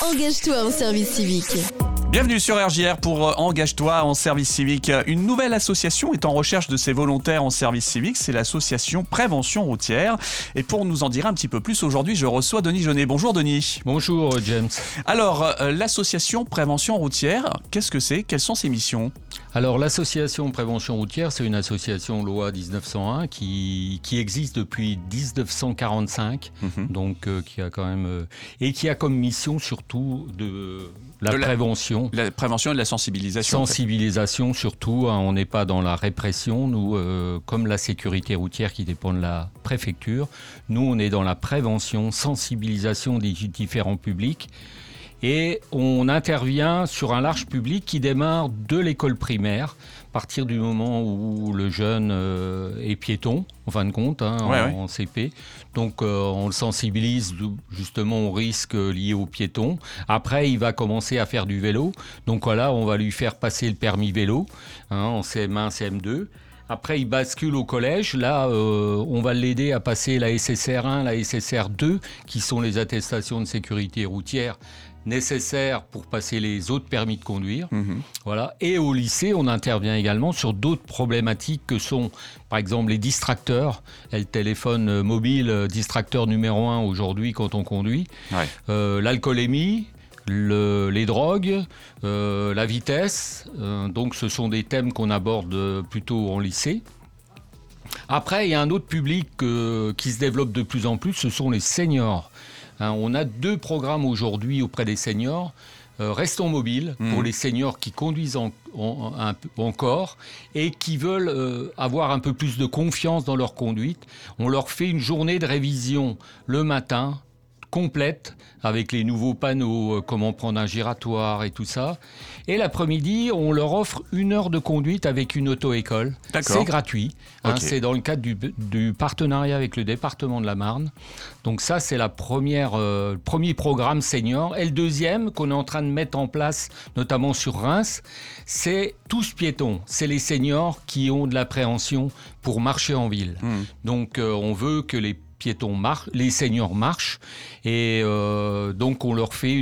Engage-toi en service civique. Bienvenue sur RJR pour euh, Engage-toi en service civique. Une nouvelle association est en recherche de ses volontaires en service civique, c'est l'association Prévention routière. Et pour nous en dire un petit peu plus, aujourd'hui je reçois Denis Jeunet. Bonjour Denis. Bonjour James. Alors, euh, l'association Prévention routière, qu'est-ce que c'est? Quelles sont ses missions? Alors l'association Prévention routière, c'est une association loi 1901 qui, qui existe depuis 1945, Mhm. donc euh, qui a quand même euh, et qui a comme mission surtout de la prévention. La prévention et de la sensibilisation. en fait. Sensibilisation surtout, hein, on n'est pas dans la répression, nous, euh, comme la sécurité routière qui dépend de la préfecture, nous on est dans la prévention, sensibilisation des différents publics et on intervient sur un large public qui démarre de l'école primaire, à partir du moment où le jeune euh, est piéton, en fin de compte, hein, Ouais, en, ouais. en CP. Donc euh, on le sensibilise justement aux risques liés aux piétons. Après, il va commencer à faire du vélo. Donc voilà, on va lui faire passer le permis vélo hein, en CM1, CM2. Après, il bascule au collège. Là, euh, on va l'aider à passer la SSR1, la SSR2, qui sont les attestations de sécurité routière nécessaires pour passer les autres permis de conduire. Mhm. Voilà. Et au lycée, on intervient également sur d'autres problématiques que sont, par exemple, les distracteurs. Et le téléphone mobile, euh, distracteur numéro un aujourd'hui quand on conduit. Ouais. Euh, L'alcoolémie. Le- les drogues, euh, la vitesse, Euh, donc ce sont des thèmes qu'on aborde plutôt en lycée. Après, il y a un autre public euh, qui se développe de plus en plus, ce sont les seniors. Hein, on a deux programmes aujourd'hui auprès des seniors. Euh, Restons mobiles Mhm. pour les seniors qui conduisent en- en- un peu- encore et qui veulent euh, avoir un peu plus de confiance dans leur conduite. On leur fait une journée de révision le matin complète avec les nouveaux panneaux, euh, comment prendre un giratoire et tout ça. Et l'après-midi, on leur offre une heure de conduite avec une auto-école. C'est gratuit. hein, c'est dans le cadre du, du partenariat avec le département de la Marne. Donc ça, c'est la première, euh, le premier programme senior. Et le deuxième qu'on est en train de mettre en place, notamment sur Reims, c'est tous piétons. C'est les seniors qui ont de l'appréhension pour marcher en ville. Mhm. Donc euh, on veut que les les seniors marchent, et euh, donc on leur fait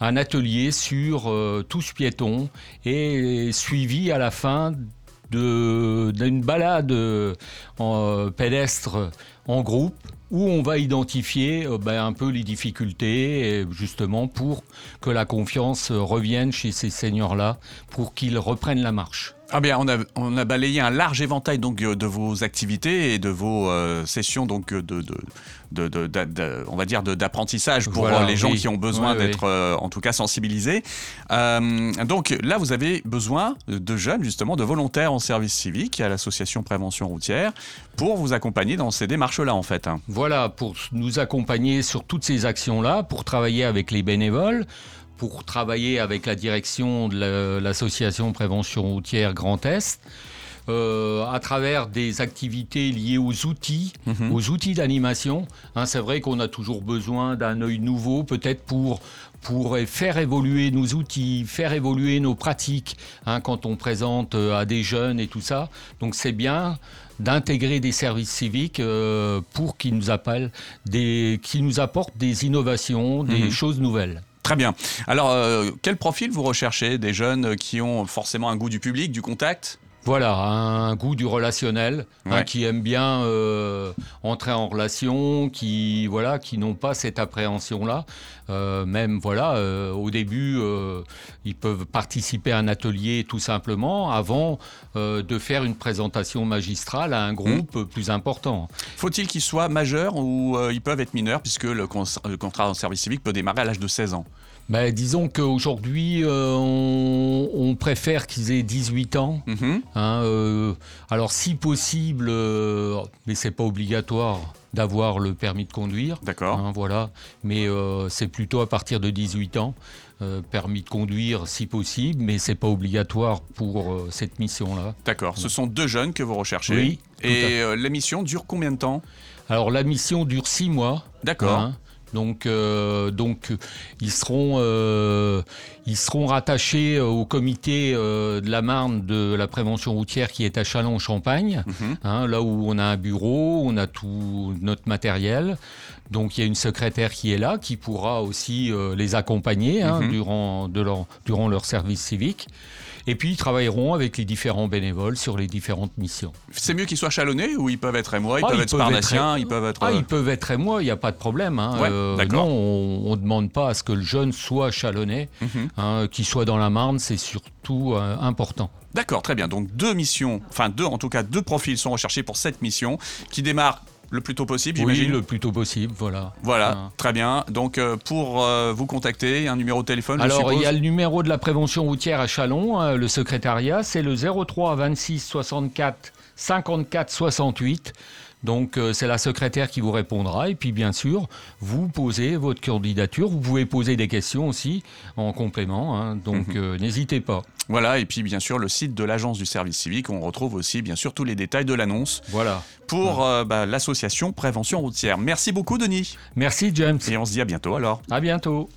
un atelier sur euh, tous piétons et suivi à la fin d'une balade euh, en, pédestre en groupe où on va identifier euh, ben, un peu les difficultés, justement pour que la confiance euh, revienne chez ces seniors-là, pour qu'ils reprennent la marche. Ah bien, on a, on a balayé un large éventail donc euh, de vos activités et de vos euh, sessions donc euh, de, de, de, de- de- de- on va dire d'apprentissage pour Voilà, les gens oui. qui ont besoin oui. d'être euh, en tout cas sensibilisés. Euh, donc là, vous avez besoin de jeunes justement, de volontaires en service civique à l'association Prévention routière pour vous accompagner dans ces démarches-là en fait. hein. Voilà, pour nous accompagner sur toutes ces actions-là, pour travailler avec les bénévoles, pour travailler avec la direction de la- l'association Prévention routière Grand Est, euh, à travers des activités liées aux outils, Mhm. aux outils d'animation. Hein, c'est vrai qu'on a toujours besoin d'un œil nouveau, peut-être pour pour faire évoluer nos outils, faire évoluer nos pratiques hein, quand on présente euh, à des jeunes et tout ça. Donc c'est bien d'intégrer des services civiques euh, pour qu'ils nous appellent, des, qui nous apportent des innovations, des Mhm. choses nouvelles. Très bien. Alors, euh, quel profil vous recherchez? Des jeunes qui ont forcément un goût du public, du contact? Voilà, un goût du relationnel, hein, qui aiment bien euh, entrer en relation, qui voilà, qui n'ont pas cette appréhension-là. Euh, même voilà, euh, au début, ils peuvent participer à un atelier tout simplement avant de faire une présentation magistrale à un groupe Mmh. plus important. Faut-il qu'ils soient majeurs ou ils peuvent être mineurs puisque le, contrat en service civique peut démarrer à l'âge de 16 ans? Ben, disons qu'aujourd'hui, on, on préfère qu'ils aient 18 ans. Mhm. Hein, euh, alors, si possible, euh, mais c'est pas obligatoire d'avoir le permis de conduire. D'accord. hein, voilà, mais euh, c'est plutôt à partir de 18 ans. permis de conduire si possible, mais c'est pas obligatoire pour cette mission-là. D'accord. Ce sont deux jeunes que vous recherchez. Oui, Et la mission dure combien de temps? Alors la mission dure six mois. D'accord. hein. Donc, euh, donc ils, seront, euh, ils seront rattachés au comité euh, de la Marne de la prévention routière qui est à Châlons-Champagne, Mhm. hein, là où on a un bureau, on a tout notre matériel. Donc il y a une secrétaire qui est là, qui pourra aussi euh, les accompagner hein, Mhm. durant, de leur, durant leur service civique. Et puis ils travailleront avec les différents bénévoles sur les différentes missions. C'est mieux qu'ils soient chalonnés ou ils peuvent être émois, ils Ah, peuvent ils être peuvent être- ils peuvent être. Ah, euh, ils peuvent être émois, il n'y a pas de problème. hein. Ouais, Euh, d'accord. non, on ne demande pas à ce que le jeune soit chalonné, mhm. hein, qu'il soit dans la Marne, c'est surtout euh, important. D'accord, très bien. Donc deux missions, enfin deux, en tout cas deux profils sont recherchés pour cette mission qui démarre le plus tôt possible, Oui, j'imagine. le plus tôt possible, voilà. Voilà, très bien. Donc euh, pour euh, vous contacter, un numéro de téléphone, je Alors, il y a le numéro de la prévention routière à Chalon, hein, le secrétariat, c'est le 03 26 64 54 68. Donc, euh, c'est la secrétaire qui vous répondra. Et puis, bien sûr, vous posez votre candidature. Vous pouvez poser des questions aussi en complément. hein. donc, Mhm. euh, n'hésitez pas. Voilà, et puis bien sûr le site de l'agence du service civique, on retrouve aussi bien sûr tous les détails de l'annonce Voilà. pour euh, bah, l'association Prévention routière. Merci beaucoup Denis, Merci, James. et on se dit à bientôt alors. À bientôt.